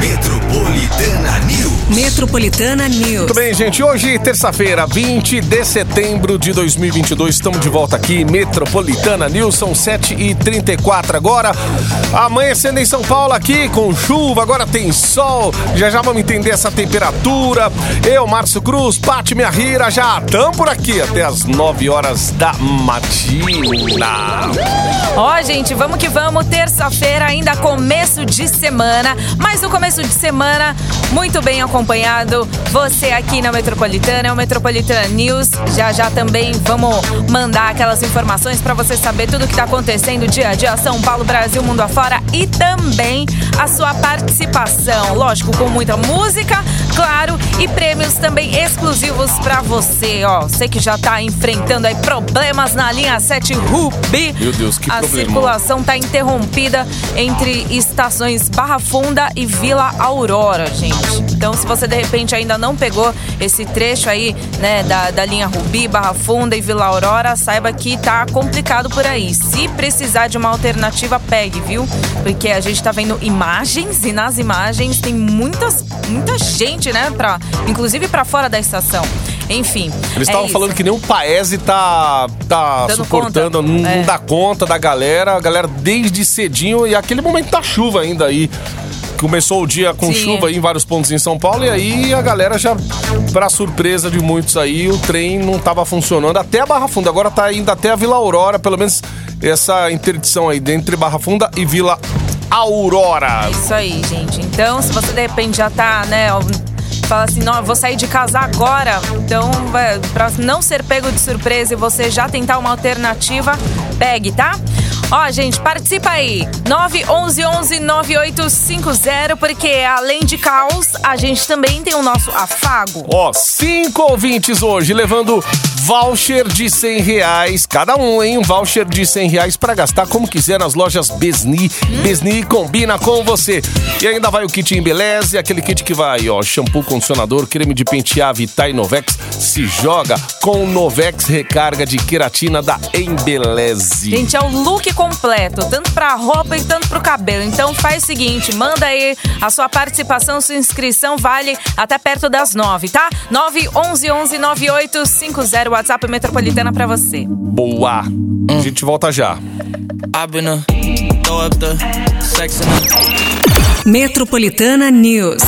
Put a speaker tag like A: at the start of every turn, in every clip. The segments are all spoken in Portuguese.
A: Metropolitana News.
B: Metropolitana News.
C: Muito bem, gente. Hoje, terça-feira, 20 de setembro de 2022. Estamos de volta aqui, Metropolitana News. São 7h34 agora. Amanhecendo em São Paulo aqui com chuva. Agora tem sol. Já já vamos entender essa temperatura. Eu, Márcio Cruz, Pati Minha Rira, já estamos por aqui até as 9 horas da matina.
D: Ó, gente, vamos que vamos. Terça-feira, ainda começo de semana. Mas no começo de semana, muito bem acompanhado. Você aqui na Metropolitana, é o Metropolitana News. Já já também vamos mandar aquelas informações para você saber tudo que tá acontecendo dia a dia, São Paulo, Brasil, mundo afora e também a sua participação. Lógico, com muita música, claro, e prêmios também exclusivos para você, ó. Você que já tá enfrentando aí problemas na linha 7 Rubi.
C: Meu Deus, que
D: A
C: problemão.
D: circulação tá interrompida entre estações Barra Funda e Vila Aurora, gente. Então, se você de repente ainda não pegou esse trecho aí, né, da, da linha Rubi, Barra Funda e Vila Aurora, saiba que tá complicado por aí. Se precisar de uma alternativa, pegue, viu? Porque a gente tá vendo imagens e nas imagens tem muitas, muita gente, né, pra, inclusive pra fora da estação. Enfim.
C: Eles
D: é
C: estavam
D: isso.
C: falando que nem o Paese tá, tá
D: Dando
C: suportando,
D: conta.
C: não,
D: É.
C: dá conta da galera. A galera desde cedinho e aquele momento da chuva ainda aí. Começou o dia com
D: Sim.
C: chuva aí em vários pontos em São Paulo e aí a galera já, pra surpresa de muitos aí, o trem não tava funcionando até a Barra Funda. Agora tá indo até a Vila Aurora, pelo menos essa interdição aí entre Barra Funda e Vila Aurora.
D: É isso aí, gente. Então, se você de repente já tá, né, fala assim, não, vou sair de casa agora. Então, vai, pra não ser pego de surpresa e você já tentar uma alternativa, pegue, tá? Ó, gente, participa aí. 911-9850, porque além de caos, a gente também tem o nosso afago.
C: Ó, cinco ouvintes hoje levando voucher de 100 reais, cada um, hein? Um voucher de 100 reais pra gastar como quiser nas lojas Besni. Besni combina com você. E ainda vai o kit Embeleze, aquele kit que vai, ó, shampoo, condicionador, creme de pentear, Vitae Novex. Se joga com o Novex recarga de queratina da Embeleze.
D: Gente, é o look completo, tanto pra roupa e tanto pro cabelo. Então faz o seguinte, manda aí a sua participação, sua inscrição vale até perto das nove, tá? 911-9850, WhatsApp Metropolitana pra você.
C: Boa! A gente volta já.
E: I've been a throw up the sex in the
B: Metropolitana News.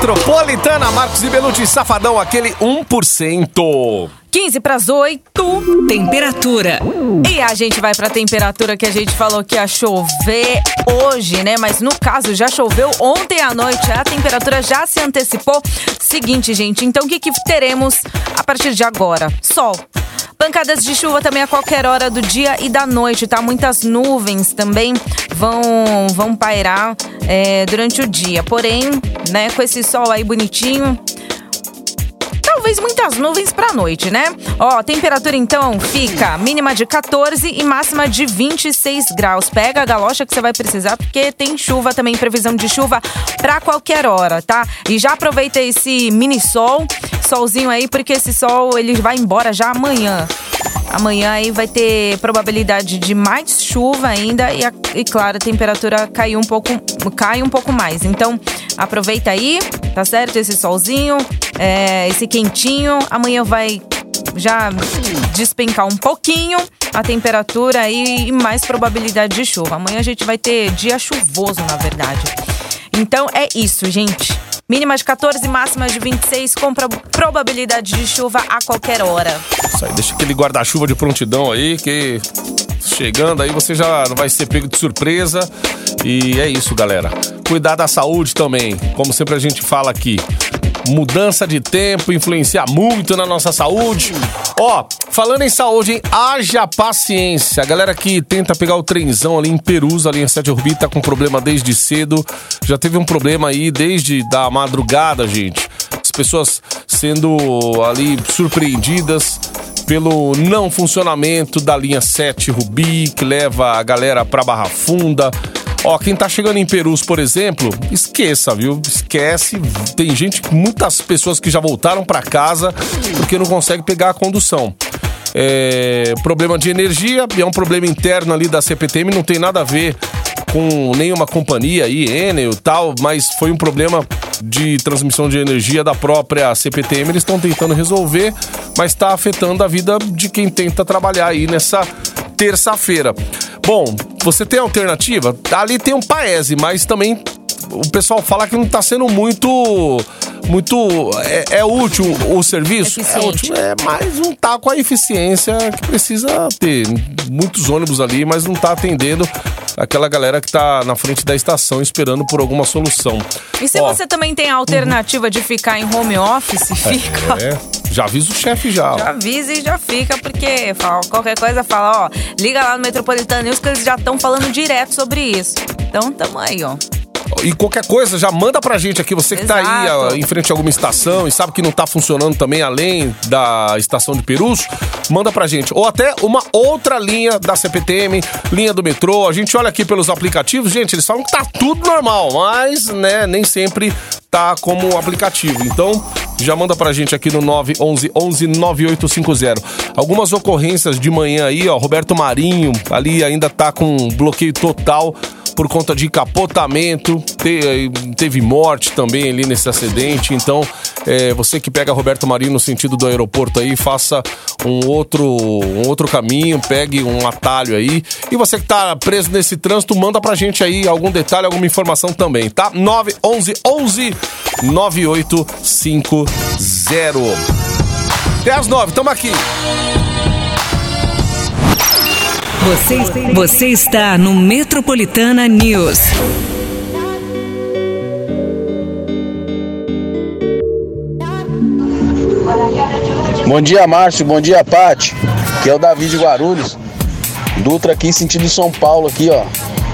C: Metropolitana, Marcos e Belucci, Safadão, aquele 1%.
D: 15 pras 8.
B: Temperatura.
D: E a gente vai pra temperatura que a gente falou que ia chover hoje, né? Mas no caso já choveu ontem à noite, a temperatura já se antecipou. Seguinte, gente, então o que, que teremos a partir de agora? Sol. Pancadas de chuva também a qualquer hora do dia e da noite, tá? Muitas nuvens também vão, vão pairar é, durante o dia. Porém, né, com esse sol aí bonitinho, Talvez muitas nuvens pra noite, né? Ó, temperatura então fica mínima de 14 e máxima de 26 graus. Pega a galocha que você vai precisar, porque tem chuva também, previsão de chuva pra qualquer hora, tá? E já aproveita esse mini sol, solzinho aí, porque esse sol ele vai embora já amanhã. Amanhã aí vai ter probabilidade de mais chuva ainda e, a- e claro, a temperatura cai um pouco, cai um pouco mais. Então, aproveita aí, tá certo? Esse solzinho, é, esse quentinho. Amanhã vai já despencar um pouquinho a temperatura e mais probabilidade de chuva. Amanhã a gente vai ter dia chuvoso, na verdade. Então é isso, gente. Mínima de 14, máxima de 26, com pro- probabilidade de chuva a qualquer hora.
C: Isso aí, deixa aquele guarda-chuva de prontidão aí, que chegando aí você já não vai ser pego de surpresa. E é isso, galera. Cuidar da saúde também, como sempre a gente fala aqui. Mudança de tempo influencia muito na nossa saúde. Ó, falando em saúde, hein? Haja paciência. A galera que tenta pegar o trenzão ali em Perus, ali em Sete Urbi, tá com problema desde cedo. Já teve um problema aí desde da madrugada, gente. As pessoas sendo ali surpreendidas pelo não funcionamento da linha 7 Rubi, que leva a galera pra Barra Funda. Ó, quem tá chegando em Perus, por exemplo, esqueça, viu? Esquece. Tem gente, muitas pessoas que já voltaram pra casa porque não consegue pegar a condução. É, problema de energia, é um problema interno ali da CPTM, não tem nada a ver com nenhuma companhia Enel e tal, mas foi um problema de transmissão de energia da própria CPTM. Eles estão tentando resolver, mas está afetando a vida de quem tenta trabalhar aí nessa terça-feira. Bom, você tem alternativa? Ali tem um Paese, mas também o pessoal fala que não está sendo muito muito é, é, útil o serviço
D: Eficiente.
C: é útil é mas não tá com a eficiência que precisa ter muitos ônibus ali mas não tá atendendo aquela galera que tá na frente da estação esperando por alguma solução
D: E se
C: Ó,
D: você também tem a alternativa de ficar em home office, fica.
C: é, já avisa o chefe já.
D: Já avisa e já fica, porque fala, qualquer coisa fala, ó, liga lá no Metropolitano News que eles já estão falando direto sobre isso. Então tamo aí, ó.
C: E qualquer coisa, já manda pra gente aqui. Você que tá aí
D: Exato.
C: ó, em frente a alguma estação e sabe que não tá funcionando também além da estação de Perus, manda pra gente. Ou até uma outra linha da CPTM, linha do metrô. A gente olha aqui pelos aplicativos, gente, eles falam que tá tudo normal, mas, né, nem sempre tá como aplicativo. Então, já manda pra gente aqui no 911 11 9850. Algumas ocorrências de manhã aí, ó, Roberto Marinho ali ainda tá com bloqueio total por conta de capotamento, te- teve morte também ali nesse acidente. Então, é, você que pega Roberto Marinho no sentido do aeroporto aí, faça um outro, um outro caminho, pegue um atalho aí. E você que tá preso nesse trânsito, manda pra gente aí algum detalhe, alguma informação também, tá? 911 11 9850. Até às 9, tamo aqui.
B: Você, você está no Metropolitana News.
F: Bom dia, Márcio. Bom dia, Pati. Aqui é o Davi de Guarulhos. Dutra aqui, sentido São Paulo aqui, ó.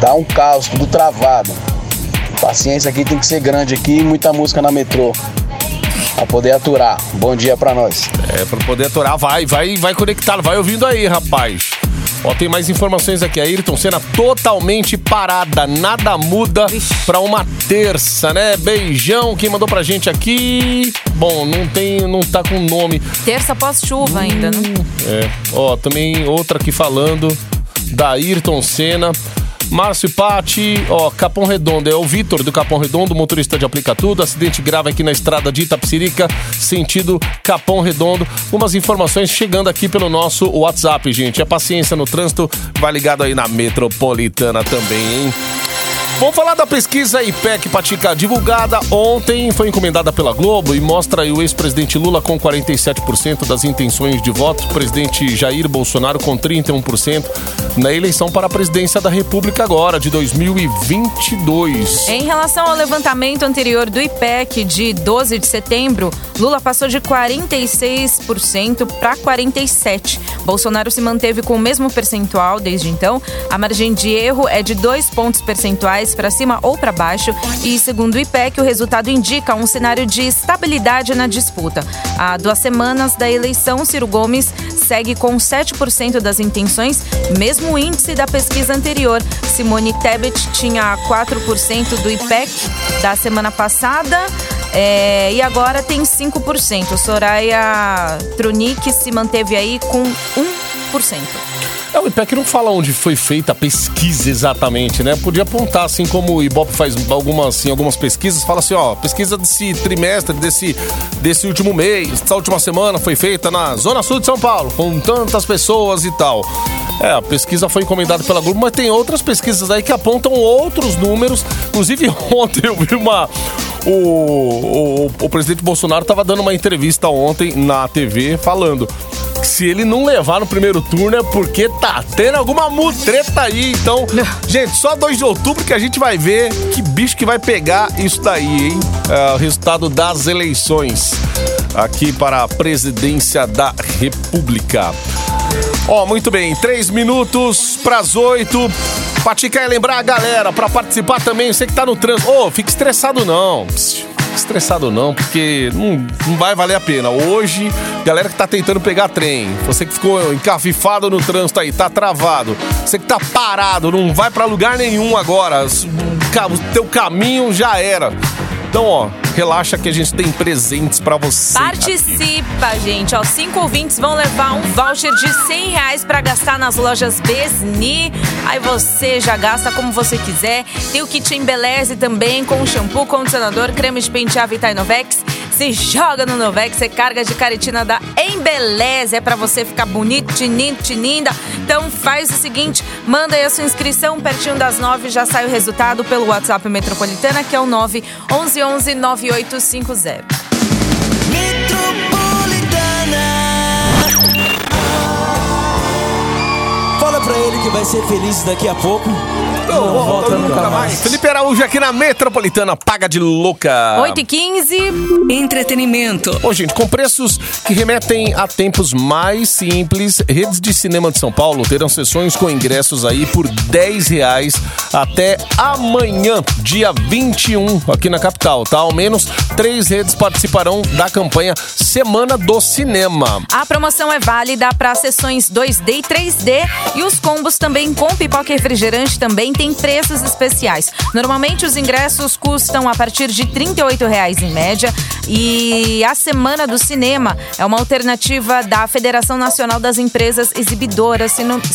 F: Tá um caos, tudo travado. Paciência aqui tem que ser grande aqui e muita música na metrô. Pra poder aturar. Bom dia pra nós.
C: É, pra poder atorar, vai, vai, vai conectado, vai ouvindo aí, rapaz. Ó, tem mais informações aqui. A Ayrton Senna totalmente parada, nada muda pra uma terça, né? Beijão, quem mandou pra gente aqui. Bom, não tem, não tá com nome.
D: Terça pós-chuva ainda, né?
C: É, ó, também outra aqui falando da Ayrton Senna. Márcio Pati, ó, Capão Redondo, é o Vitor do Capão Redondo, motorista de aplica tudo, acidente grave aqui na estrada de Itapsirica, sentido Capão Redondo. Umas informações chegando aqui pelo nosso WhatsApp, gente. A paciência no trânsito vai ligado aí na metropolitana também, hein? Vamos falar da pesquisa IPEC Patica divulgada ontem, foi encomendada pela Globo e mostra o ex-presidente Lula com 47% das intenções de voto, presidente Jair Bolsonaro com 31% na eleição para a presidência da República agora, de 2022.
D: Em relação ao levantamento anterior do IPEC de 12 de setembro, Lula passou de 46% para 47%. Bolsonaro se manteve com o mesmo percentual desde então. A margem de erro é de dois pontos percentuais para cima ou para baixo. E, segundo o IPEC, o resultado indica um cenário de estabilidade na disputa. Há duas semanas da eleição, Ciro Gomes segue com 7% das intenções, mesmo índice da pesquisa anterior. Simone Tebet tinha 4% do IPEC da semana passada. é, e agora tem 5%. Soraya Tronic se manteve aí com 1%.
C: É, o IPEC não fala onde foi feita a pesquisa exatamente, né? Podia apontar, assim como o Ibope faz algumas, assim, algumas pesquisas, fala assim, ó, pesquisa desse trimestre, desse, desse último mês, essa última semana foi feita na Zona Sul de São Paulo, com tantas pessoas e tal. É, a pesquisa foi encomendada pela Globo, mas tem outras pesquisas aí que apontam outros números. Inclusive, ontem eu vi uma. O, o, o presidente Bolsonaro estava dando uma entrevista ontem na TV falando se ele não levar no primeiro turno é porque tá tendo alguma mutreta aí. Então, gente, só 2 de outubro que a gente vai ver que bicho que vai pegar isso daí, hein? É, o resultado das eleições aqui para a presidência da República. Ó, muito bem, três minutos pras oito. Pati quer lembrar a galera pra participar também, você que tá no trânsito. Ô, fica estressado não. Pss, estressado não, porque não, não vai valer a pena. Hoje Galera que tá tentando pegar trem, você que ficou encafifado no trânsito aí, tá travado, você que tá parado, não vai pra lugar nenhum agora, o teu caminho já era. Então, ó, relaxa que a gente tem presentes pra você.
D: Participa, aqui. gente. Ó, cinco ouvintes vão levar um voucher de 100 reais pra gastar nas lojas Besni. Aí você já gasta como você quiser. Tem o kit Embeleze também, com shampoo, condicionador, creme de pentear Vitainovex se joga no Novex, você carga de caritina da Embeleze. É pra você ficar bonito, tinindo, tininda. Então faz o seguinte, manda aí a sua inscrição, pertinho das nove já sai o resultado pelo WhatsApp Metropolitana, que é o 911 9850.
G: Fala pra ele que vai ser feliz daqui a pouco.
C: Não, não volta nunca, nunca mais. mais. Felipe Araújo aqui na Metropolitana, paga de louca.
D: 8 e 15
B: Entretenimento.
C: Ô, gente, com preços que remetem a tempos mais simples, redes de cinema de São Paulo terão sessões com ingressos aí por 10 reais até amanhã, dia 21, aqui na capital, tá? Ao menos três redes participarão da campanha Semana do Cinema.
D: A promoção é válida para sessões 2D e 3D e os combos também com pipoca e refrigerante também tem preços especiais. Normalmente os ingressos custam a partir de 38 reais em média e a Semana do Cinema é uma alternativa da Federação Nacional das Empresas Exibidoras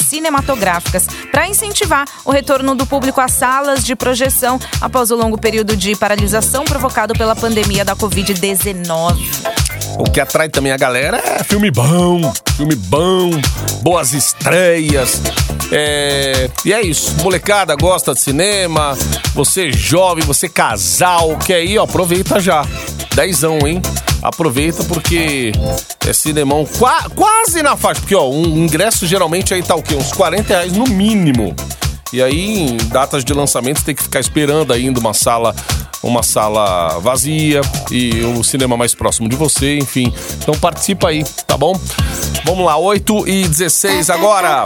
D: Cinematográficas para incentivar o retorno do público às salas de projeção após o longo período de paralisação provocado pela pandemia da Covid-19.
C: O que atrai também a galera é filme bom, filme bom, boas estreias. É... E é isso, molecada gosta de cinema, você jovem, você casal, quer ir, ó, aproveita já. Dezão, hein? Aproveita porque é cinemão qua, quase na faixa. Porque, ó, um ingresso geralmente aí tá o quê? Uns 40 reais no mínimo. E aí, em datas de lançamento, tem que ficar esperando ainda uma sala uma sala vazia e o cinema mais próximo de você, enfim. Então participa aí, tá bom? Vamos lá, 8 e 16 agora.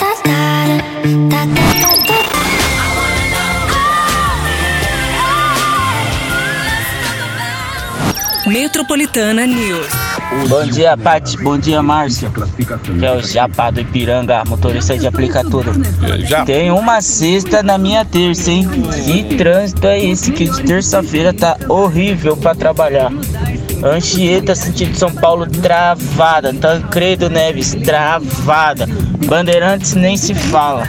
B: Metropolitana News.
H: Bom dia, Paty. Bom dia, Márcio. Que é o Japa do Ipiranga, motorista de aplicatura. Já. Tem uma sexta na minha terça, hein? Que trânsito é esse que de terça-feira tá horrível para trabalhar. Anchieta, sentido São Paulo, travada. Tancredo Neves, travada. Bandeirantes nem se fala.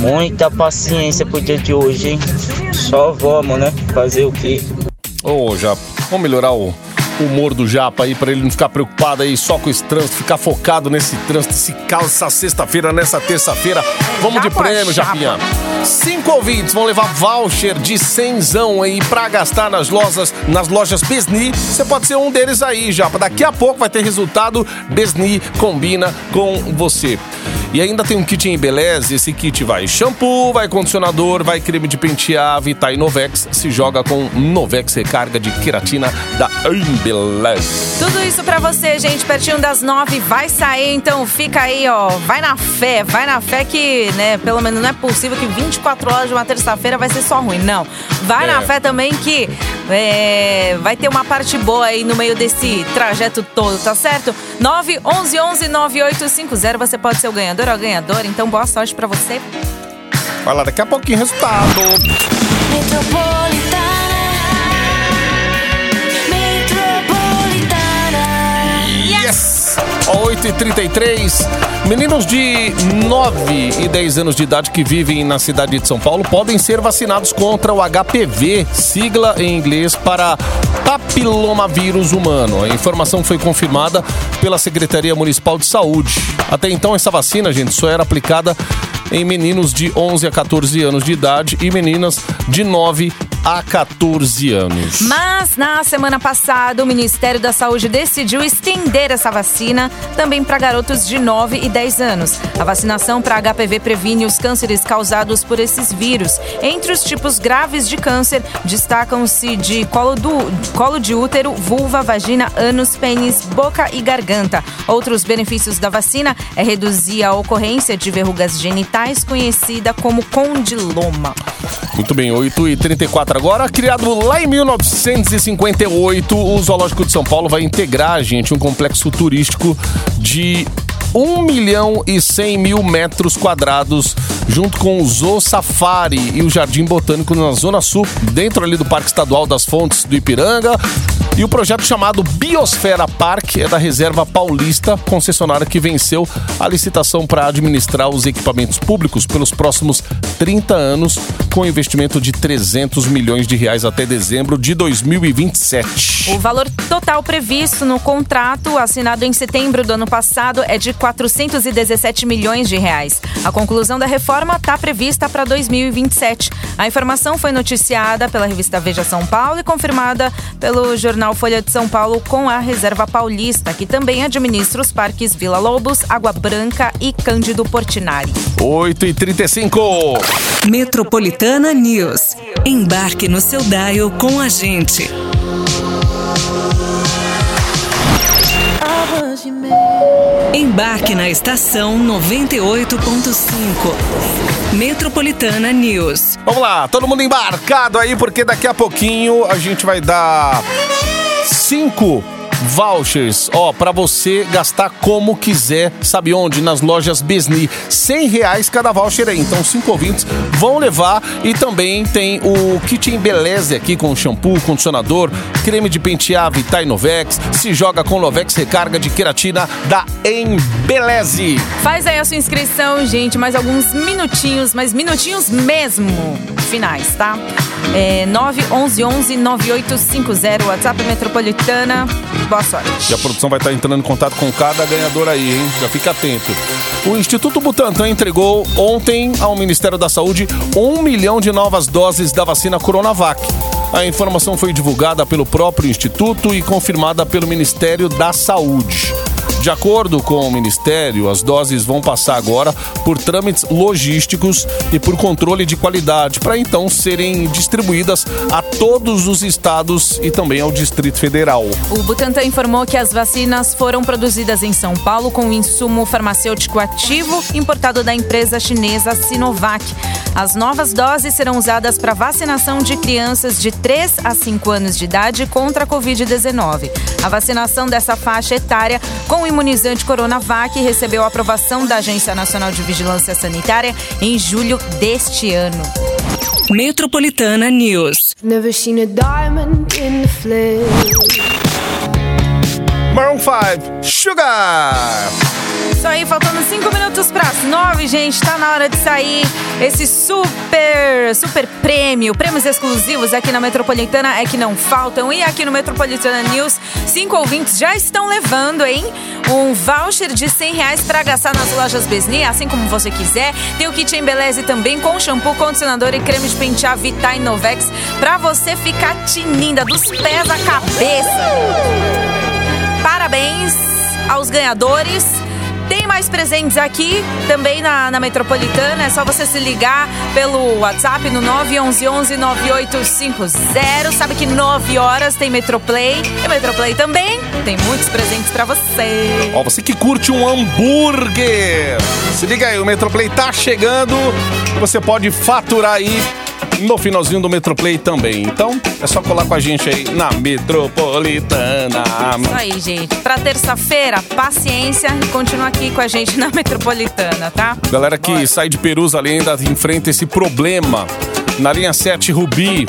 H: Muita paciência pro dia de hoje, hein? Só vamos, né? Fazer o quê?
C: Ô, oh, já vamos melhorar o humor do Japa aí para ele não ficar preocupado aí só com esse trânsito, ficar focado nesse trânsito, esse caos essa sexta-feira, nessa terça-feira. Vamos de prêmio, Japinha. Cinco ouvintes vão levar voucher de cenzão aí pra gastar nas lojas, nas lojas Besni. Você pode ser um deles aí, Japa. Daqui a pouco vai ter resultado. Besni combina com você. E ainda tem um kit em Beleza. Esse kit vai shampoo, vai condicionador, vai creme de pentear, Vita Novex. Se joga com Novex recarga de queratina da Embeleze.
D: Tudo isso para você, gente, pertinho das nove. Vai sair, então fica aí, ó. Vai na fé, vai na fé que, né, pelo menos não é possível que 24 horas de uma terça-feira vai ser só ruim. Não. Vai é. na fé também que é, vai ter uma parte boa aí no meio desse trajeto todo, tá certo? 9 11 11 9850, você pode ser o ganhador ganhador ou ganhadora, então boa sorte para você.
C: Vai lá, daqui a pouquinho resultado. Metropolitana. Metropolitana. Yes! 8h33. Meninos de 9 e 10 anos de idade que vivem na cidade de São Paulo podem ser vacinados contra o HPV, sigla em inglês para papilomavírus humano. A informação foi confirmada pela Secretaria Municipal de Saúde. Até então, essa vacina, gente, só era aplicada em meninos de 11 a 14 anos de idade e meninas de 9 a 14 anos.
D: Mas na semana passada, o Ministério da Saúde decidiu estender essa vacina também para garotos de 9 e 10 anos. A vacinação para HPV previne os cânceres causados por esses vírus. Entre os tipos graves de câncer, destacam-se de colo, do, colo de útero, vulva, vagina, ânus, pênis, boca e garganta. Outros benefícios da vacina é reduzir a ocorrência de verrugas genitais metais conhecida como condiloma.
C: Muito bem, 8h34 agora. Criado lá em 1958, o Zoológico de São Paulo vai integrar, gente, um complexo turístico de 1 milhão e 100 mil metros quadrados, junto com o Zoo Safari e o Jardim Botânico na Zona Sul, dentro ali do Parque Estadual das Fontes do Ipiranga. E o projeto chamado Biosfera Park é da Reserva Paulista, concessionária que venceu a licitação para administrar os equipamentos públicos pelos próximos 30 anos, com investimento de 300 milhões de reais até dezembro de 2027.
D: O valor total previsto no contrato assinado em setembro do ano passado é de 417 milhões de reais. A conclusão da reforma está prevista para 2027. A informação foi noticiada pela revista Veja São Paulo e confirmada pelo jornal Folha de São Paulo com a Reserva Paulista, que também administra os parques Vila Lobos, Água Branca e Cândido Portinari.
C: 8 e 35
B: Metropolitana News. Embarque no seu dial com a gente. Embarque na estação 98.5. Metropolitana News.
C: Vamos lá, todo mundo embarcado aí, porque daqui a pouquinho a gente vai dar cinco vouchers, ó, para você gastar como quiser, sabe onde? Nas lojas Besni, 100 reais cada voucher aí, então cinco ouvintes vão levar. E também tem o kit Embeleze aqui com shampoo, condicionador, creme de pentear Vita Novex, se joga com Novex recarga de queratina da Embeleze.
D: Faz aí a sua inscrição, gente, mais alguns minutinhos, mas minutinhos mesmo, finais, tá? É 911 9850 WhatsApp Metropolitana. Boa sorte.
C: E a produção vai estar entrando em contato com cada ganhador aí, hein? Já fica atento. O Instituto Butantan entregou ontem ao Ministério da Saúde um milhão de novas doses da vacina Coronavac. A informação foi divulgada pelo próprio Instituto e confirmada pelo Ministério da Saúde. De acordo com o Ministério, as doses vão passar agora por trâmites logísticos e por controle de qualidade, para então serem distribuídas a todos os estados e também ao Distrito Federal.
D: O Butantan informou que as vacinas foram produzidas em São Paulo com insumo farmacêutico ativo importado da empresa chinesa Sinovac. As novas doses serão usadas para vacinação de crianças de 3 a 5 anos de idade contra a Covid-19. A vacinação dessa faixa etária com imunizante Coronavac recebeu aprovação da Agência Nacional de Vigilância Sanitária em julho deste ano.
B: Metropolitana News.
I: Never seen a diamond in the flesh.
C: Maroon 5, Sugar!
D: Isso aí, faltando cinco minutos para as nove, gente. Tá na hora de sair esse super, super prêmio. Prêmios exclusivos aqui na Metropolitana é que não faltam. E aqui no Metropolitana News, cinco ouvintes já estão levando, hein? Um voucher de 100 reais para gastar nas lojas Besni, assim como você quiser. Tem o kit Embeleze também com shampoo, condicionador e creme de pentear Vita Novex para você ficar tininda dos pés à cabeça. Parabéns aos ganhadores. Mais presentes aqui também na, na Metropolitana. É só você se ligar pelo WhatsApp no 911-9850. Sabe que 9 horas tem Metroplay. E Metroplay também tem muitos presentes para você.
C: Ó, você que curte um hambúrguer. Se liga aí, o Metroplay tá chegando. Você pode faturar aí no finalzinho do Metroplay também. Então, é só colar com a gente aí na Metropolitana.
D: Isso aí, gente. Pra terça-feira, paciência e continua aqui com a gente na Metropolitana, tá?
C: Galera que Bora. sai de Perus ali ainda enfrenta esse problema. Na linha 7 Rubi,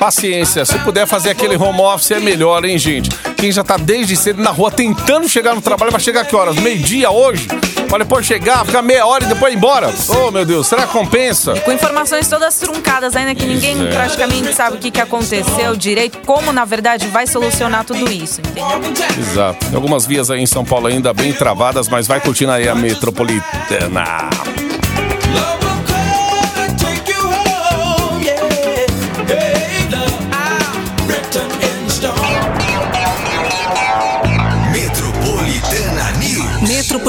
C: paciência. Se puder fazer aquele home office é melhor, hein, gente? Quem já tá desde cedo na rua tentando chegar no trabalho, vai chegar que horas? Meio-dia hoje? Pra depois chegar, ficar meia hora e depois ir embora. Oh, meu Deus, será que compensa?
D: E com informações todas truncadas ainda que ninguém é. praticamente sabe o que, que aconteceu direito, como na verdade vai solucionar tudo isso, entendeu?
C: Exato. Tem algumas vias aí em São Paulo ainda bem travadas, mas vai curtindo aí a metropolitana.